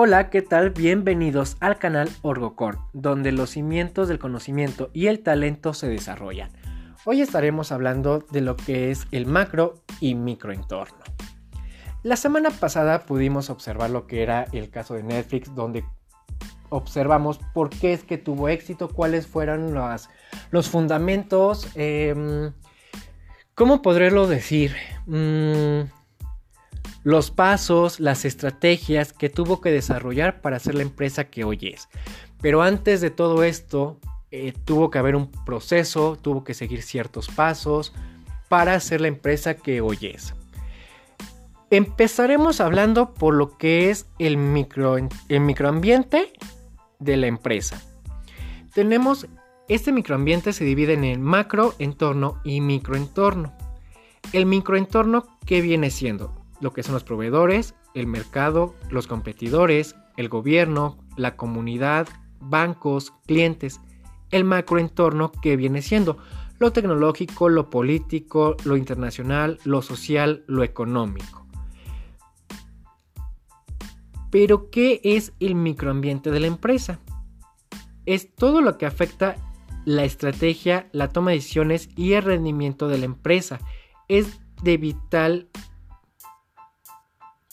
Hola, ¿qué tal? Bienvenidos al canal Orgocor, donde los cimientos del conocimiento y el talento se desarrollan. Hoy estaremos hablando de lo que es el macro y microentorno. La semana pasada pudimos observar lo que era el caso de Netflix, donde observamos por qué es que tuvo éxito, cuáles fueron los fundamentos, em, ¿cómo podré decir? Mm, los pasos, las estrategias que tuvo que desarrollar para ser la empresa que hoy es. Pero antes de todo esto, eh, tuvo que haber un proceso, tuvo que seguir ciertos pasos para ser la empresa que hoy es. Empezaremos hablando por lo que es el, micro, el microambiente de la empresa. Tenemos, este microambiente se divide en el macroentorno y microentorno. El microentorno, ¿qué viene siendo? Lo que son los proveedores, el mercado, los competidores, el gobierno, la comunidad, bancos, clientes, el macroentorno que viene siendo lo tecnológico, lo político, lo internacional, lo social, lo económico. Pero, ¿qué es el microambiente de la empresa? Es todo lo que afecta la estrategia, la toma de decisiones y el rendimiento de la empresa. Es de vital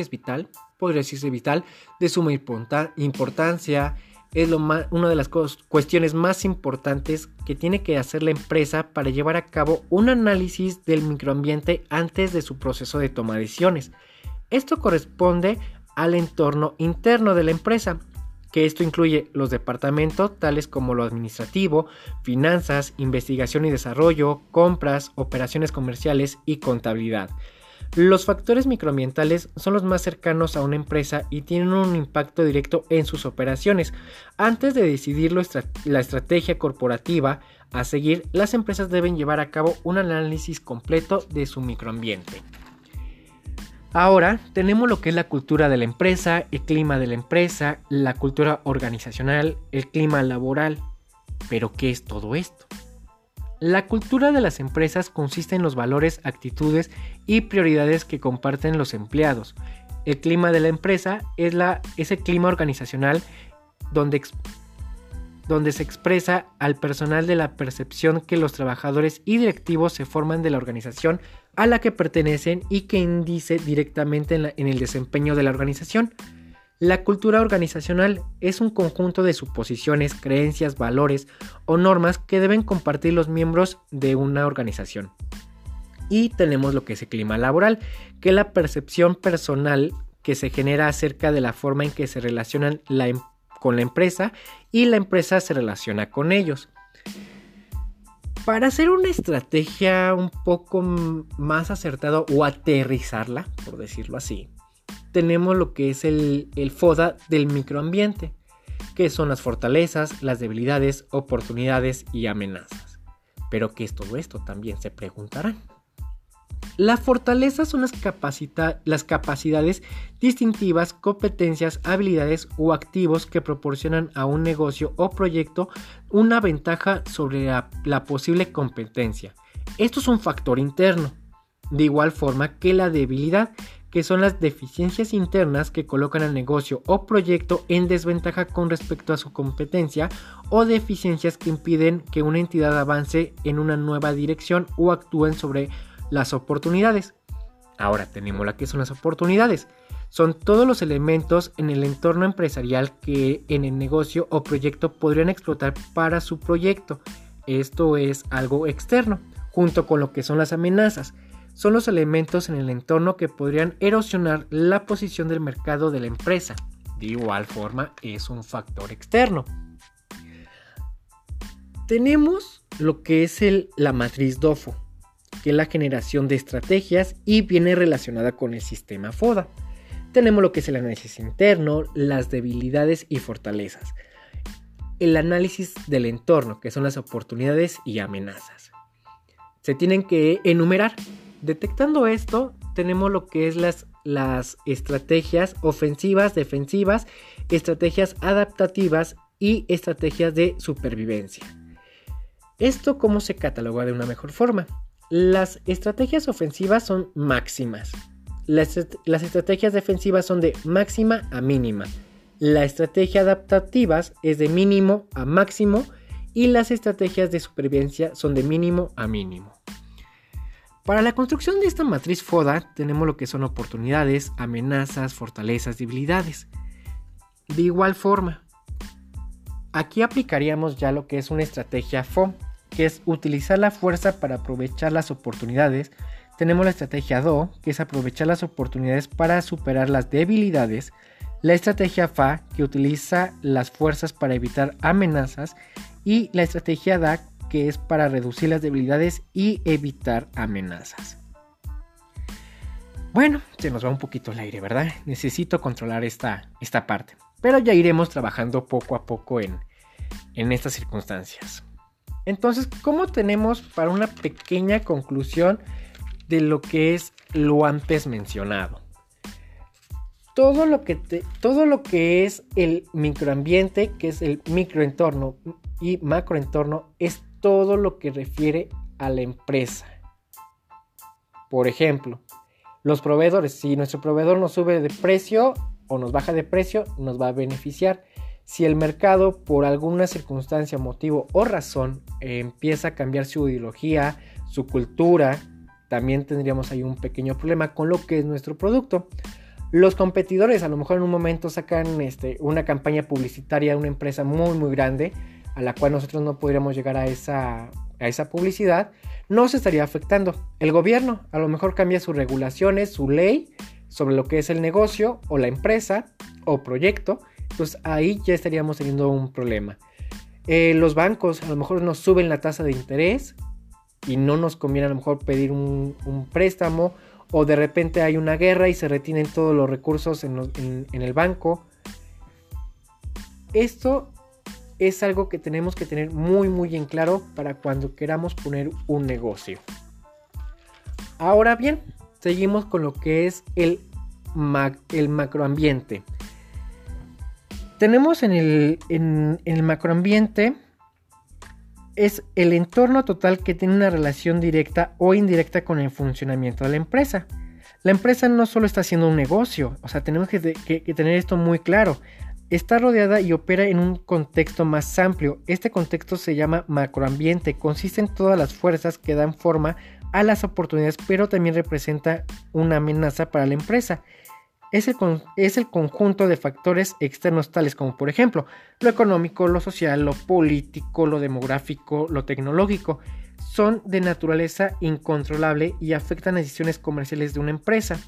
es vital, podría decirse vital, de suma importancia, es lo una de las cuestiones más importantes que tiene que hacer la empresa para llevar a cabo un análisis del microambiente antes de su proceso de toma de decisiones. Esto corresponde al entorno interno de la empresa, que esto incluye los departamentos tales como lo administrativo, finanzas, investigación y desarrollo, compras, operaciones comerciales y contabilidad. Los factores microambientales son los más cercanos a una empresa y tienen un impacto directo en sus operaciones. Antes de decidir la estrategia corporativa a seguir, las empresas deben llevar a cabo un análisis completo de su microambiente. Ahora tenemos lo que es la cultura de la empresa, el clima de la empresa, la cultura organizacional, el clima laboral. Pero ¿qué es todo esto? La cultura de las empresas consiste en los valores, actitudes y prioridades que comparten los empleados. El clima de la empresa es, la, el clima organizacional donde, donde se expresa al personal de la percepción que los trabajadores y directivos se forman de la organización a la que pertenecen y que indice directamente en el desempeño de la organización. La cultura organizacional es un conjunto de suposiciones, creencias, valores o normas que deben compartir los miembros de una organización. Y tenemos lo que es el clima laboral, que es la percepción personal que se genera acerca de la forma en que se relacionan em, con la empresa y la empresa se relaciona con ellos. Para hacer una estrategia un poco más acertada o aterrizarla, por decirlo así, tenemos lo que es el, FODA del microambiente, que son las fortalezas, las debilidades, oportunidades y amenazas. Pero ¿qué es todo esto? También se preguntarán. Las fortalezas son las, las, capacidades distintivas, competencias, habilidades o activos que proporcionan a un negocio o proyecto una ventaja sobre la posible competencia. Esto es un factor interno. De igual forma que la debilidad que son las deficiencias internas que colocan al negocio o proyecto en desventaja con respecto a su competencia o deficiencias que impiden que una entidad avance en una nueva dirección o actúen sobre las oportunidades. Ahora tenemos la que son las oportunidades. Son todos los elementos en el entorno empresarial que en el negocio o proyecto podrían explotar para su proyecto. Esto es algo externo, junto con lo que son las amenazas son los elementos en el entorno que podrían erosionar la posición del mercado de la empresa. De igual forma, es un factor externo. Tenemos lo que es el, la matriz DOFO, que es la generación de estrategias y viene relacionada con el sistema FODA. Tenemos lo que es el análisis interno, las debilidades y fortalezas. El análisis del entorno, que son las oportunidades y amenazas. Se tienen que enumerar Detectando esto, tenemos lo que es las, estrategias ofensivas, defensivas, estrategias adaptativas y estrategias de supervivencia. ¿Esto cómo se cataloga de una mejor forma? Las estrategias ofensivas son máximas. Las, las, estrategias defensivas son de máxima a mínima. La estrategia adaptativas es de mínimo a máximo y las estrategias de supervivencia son de mínimo a mínimo. Para la construcción de esta matriz FODA tenemos lo que son oportunidades, amenazas, fortalezas, debilidades. De igual forma, aquí aplicaríamos ya lo que es una estrategia FO, que es utilizar la fuerza para aprovechar las oportunidades. Tenemos la estrategia DO, que es aprovechar las oportunidades para superar las debilidades la estrategia FA, que utiliza las fuerzas para evitar amenazas, y la estrategia DAC, que es para reducir las debilidades y evitar amenazas. Bueno, se nos va un poquito el aire, ¿verdad? Necesito controlar esta, esta parte. Pero ya iremos trabajando poco a poco en, en estas circunstancias. Entonces, ¿cómo tenemos para una pequeña conclusión de lo que es lo antes mencionado? todo lo que, todo lo que es el microambiente, que es el microentorno y macroentorno, es todo lo que refiere a la empresa. Por ejemplo, los proveedores, si nuestro proveedor nos sube de precio o nos baja de precio, nos va a beneficiar. Si el mercado, por alguna circunstancia, motivo o razón, empieza a cambiar su ideología, su cultura, también tendríamos ahí un pequeño problema con lo que es nuestro producto. Los competidores a lo mejor en un momento sacan este, una campaña publicitaria de una empresa muy muy grande a la cual nosotros no podríamos llegar a esa, a esa publicidad, no se estaría afectando. El gobierno a lo mejor cambia sus regulaciones, su ley sobre lo que es el negocio o la empresa o proyecto, pues ahí ya estaríamos teniendo un problema. Eh, los bancos a lo mejor nos suben la tasa de interés y no nos conviene a lo mejor pedir un, un préstamo o de repente hay una guerra y se retienen todos los recursos en, el banco. Esto es algo que tenemos que tener muy muy en claro para cuando queramos poner un negocio. Ahora bien, seguimos con lo que es el, el macroambiente. Tenemos en el, en el macroambiente es el entorno total que tiene una relación directa o indirecta con el funcionamiento de la empresa. La empresa no solo está haciendo un negocio, o sea, tenemos que, tener esto muy claro. Está rodeada y opera en un contexto más amplio. Este contexto se llama macroambiente. Consiste en todas las fuerzas que dan forma a las oportunidades, pero también representa una amenaza para la empresa es el, conjunto de factores externos tales como por ejemplo lo económico, lo social, lo político, lo demográfico, lo tecnológico. Son de naturaleza incontrolable y afectan las decisiones comerciales de una empresa.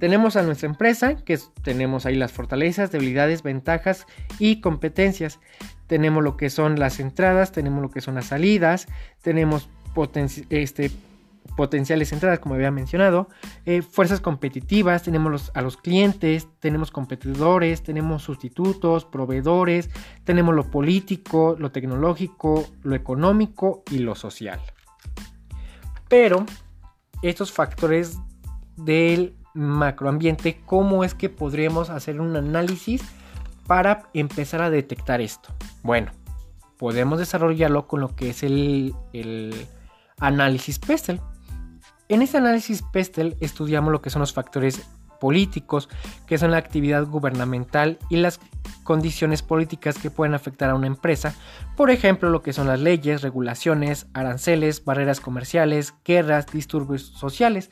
Tenemos a nuestra empresa, que tenemos ahí las fortalezas, debilidades, ventajas y competencias. Tenemos lo que son las entradas, tenemos lo que son las salidas, tenemos este, potenciales entradas, como había mencionado, eh, fuerzas competitivas, tenemos a los clientes, tenemos competidores, tenemos sustitutos, proveedores, tenemos lo político, lo tecnológico, lo económico y lo social. Pero estos factores del macroambiente, ¿cómo es que podríamos hacer un análisis para empezar a detectar esto? Bueno, podemos desarrollarlo con lo que es el, el análisis PESTEL. En este análisis PESTEL estudiamos lo que son los factores políticos, que son la actividad gubernamental y las condiciones políticas que pueden afectar a una empresa, por ejemplo lo que son las leyes, regulaciones, aranceles, barreras comerciales, guerras, disturbios sociales.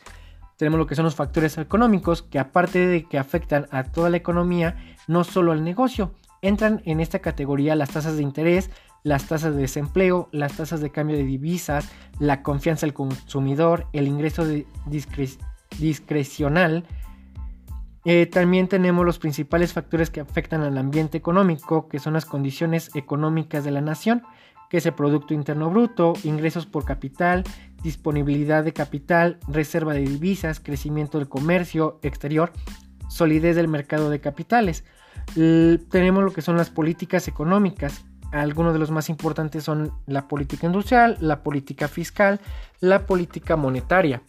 Tenemos lo que son los factores económicos, que aparte de que afectan a toda la economía, no solo al negocio, entran en esta categoría las tasas de interés, las tasas de desempleo, las tasas de cambio de divisas, la confianza del consumidor, el ingreso discrecional. Eh, también tenemos los principales factores que afectan al ambiente económico, que son las condiciones económicas de la nación, que es el Producto Interno Bruto, ingresos por capital, disponibilidad de capital, reserva de divisas, crecimiento del comercio exterior, solidez del mercado de capitales. tenemos lo que son las políticas económicas, algunos de los más importantes son la política industrial, la política fiscal, la política monetaria,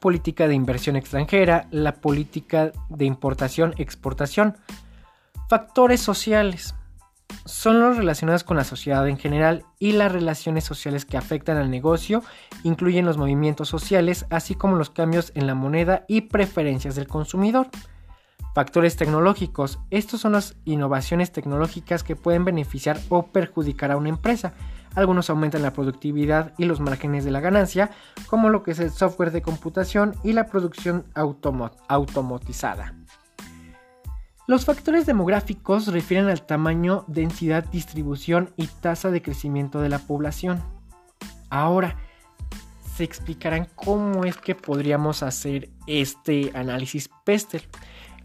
política de inversión extranjera, la política de importación-exportación. Factores sociales son los relacionados con la sociedad en general y las relaciones sociales que afectan al negocio incluyen los movimientos sociales, así como los cambios en la moneda y preferencias del consumidor. Factores tecnológicos. Estos son las innovaciones tecnológicas que pueden beneficiar o perjudicar a una empresa. Algunos aumentan la productividad y los márgenes de la ganancia, como lo que es el software de computación y la producción automatizada. Los factores demográficos refieren al tamaño, densidad, distribución y tasa de crecimiento de la población. Ahora, se explicarán cómo es que podríamos hacer este análisis PESTEL.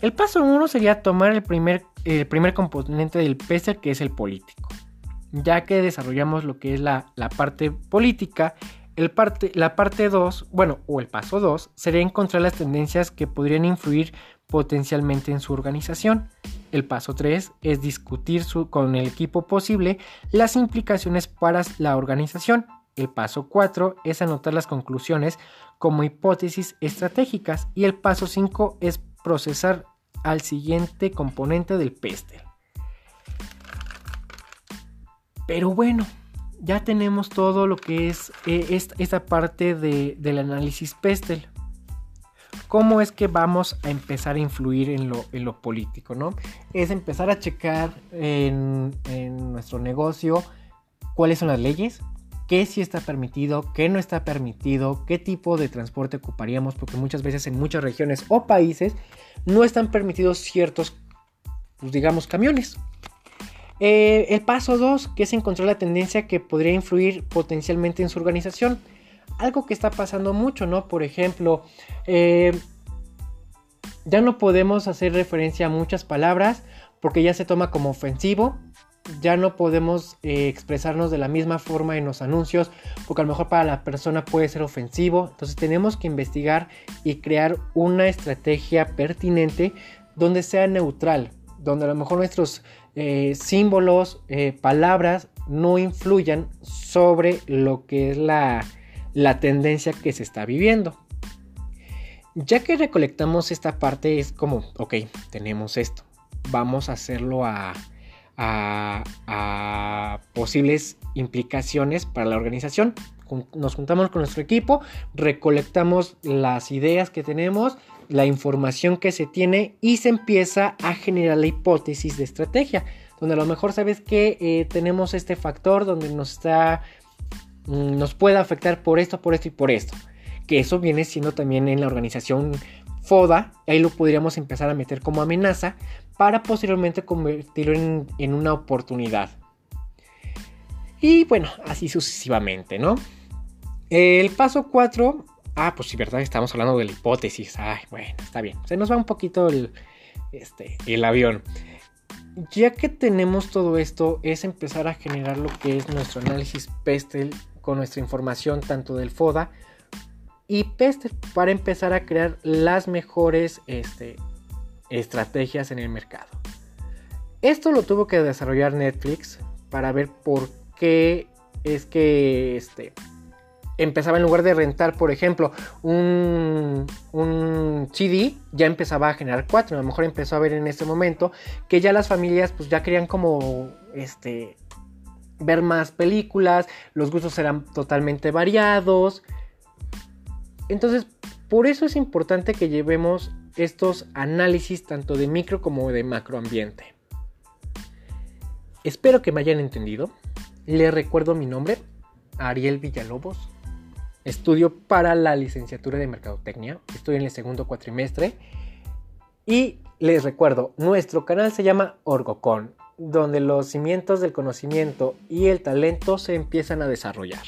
El paso 1 sería tomar el primer, el primer componente del PESTEL, que es el político. Ya que desarrollamos lo que es la, parte política, la parte 2, bueno, o el paso 2, sería encontrar las tendencias que podrían influir potencialmente en su organización. El paso 3 es discutir con el equipo posible las implicaciones para la organización. El paso 4 es anotar las conclusiones como hipótesis estratégicas y el paso 5 es procesar al siguiente componente del pestel. Pero bueno, ya tenemos todo lo que es eh, esta, parte del análisis pestel. ¿Cómo es que vamos a empezar a influir en lo, político? ¿no? Es empezar a checar en, en nuestro negocio cuáles son las leyes, qué sí está permitido, qué no está permitido, qué tipo de transporte ocuparíamos, porque muchas veces en muchas regiones o países no están permitidos ciertos, pues digamos, camiones. Eh, el paso 2, que es encontrar la tendencia que podría influir potencialmente en su organización. Algo que está pasando mucho, ¿no? Por ejemplo, eh, ya no podemos hacer referencia a muchas palabras porque ya se toma como ofensivo ya no podemos eh, expresarnos de la misma forma en los anuncios, porque a lo mejor para la persona puede ser ofensivo. Entonces tenemos que investigar y crear una estrategia pertinente donde sea neutral, donde a lo mejor nuestros eh, símbolos, eh, palabras no influyan sobre lo que es la, la tendencia que se está viviendo. Ya que recolectamos esta parte es como, ok, tenemos esto, vamos a hacerlo a a, posibles implicaciones para la organización. Nos juntamos con nuestro equipo, recolectamos las ideas que tenemos, la información que se tiene y se empieza a generar la hipótesis de estrategia, donde a lo mejor sabes que eh, tenemos este factor donde nos está mm, nos puede afectar por esto, por esto y por esto. Que eso viene siendo también en la organización FODA, ahí lo podríamos empezar a meter como amenaza para posteriormente convertirlo en, una oportunidad. Y bueno, así sucesivamente, ¿no? El paso 4, ah, pues sí, verdad, estamos hablando de la hipótesis. Ay, bueno, está bien. Se nos va un poquito el, este, el avión. Ya que tenemos todo esto, es empezar a generar lo que es nuestro análisis PESTEL con nuestra información tanto del FODA y PESTEL para empezar a crear las mejores este, estrategias en el mercado. Esto lo tuvo que desarrollar Netflix para ver por qué es que este, empezaba en lugar de rentar, por ejemplo, un, un, CD, ya empezaba a generar cuatro. A lo mejor empezó a ver en este momento que ya las familias pues ya querían como este ver más películas, los gustos eran totalmente variados. Entonces, por eso es importante que llevemos estos análisis tanto de micro como de macroambiente. Espero que me hayan entendido. Les recuerdo mi nombre, Ariel Villalobos. Estudio para la licenciatura de Mercadotecnia. Estoy en el segundo cuatrimestre. Y les recuerdo, nuestro canal se llama Orgocon, donde los cimientos del conocimiento y el talento se empiezan a desarrollar.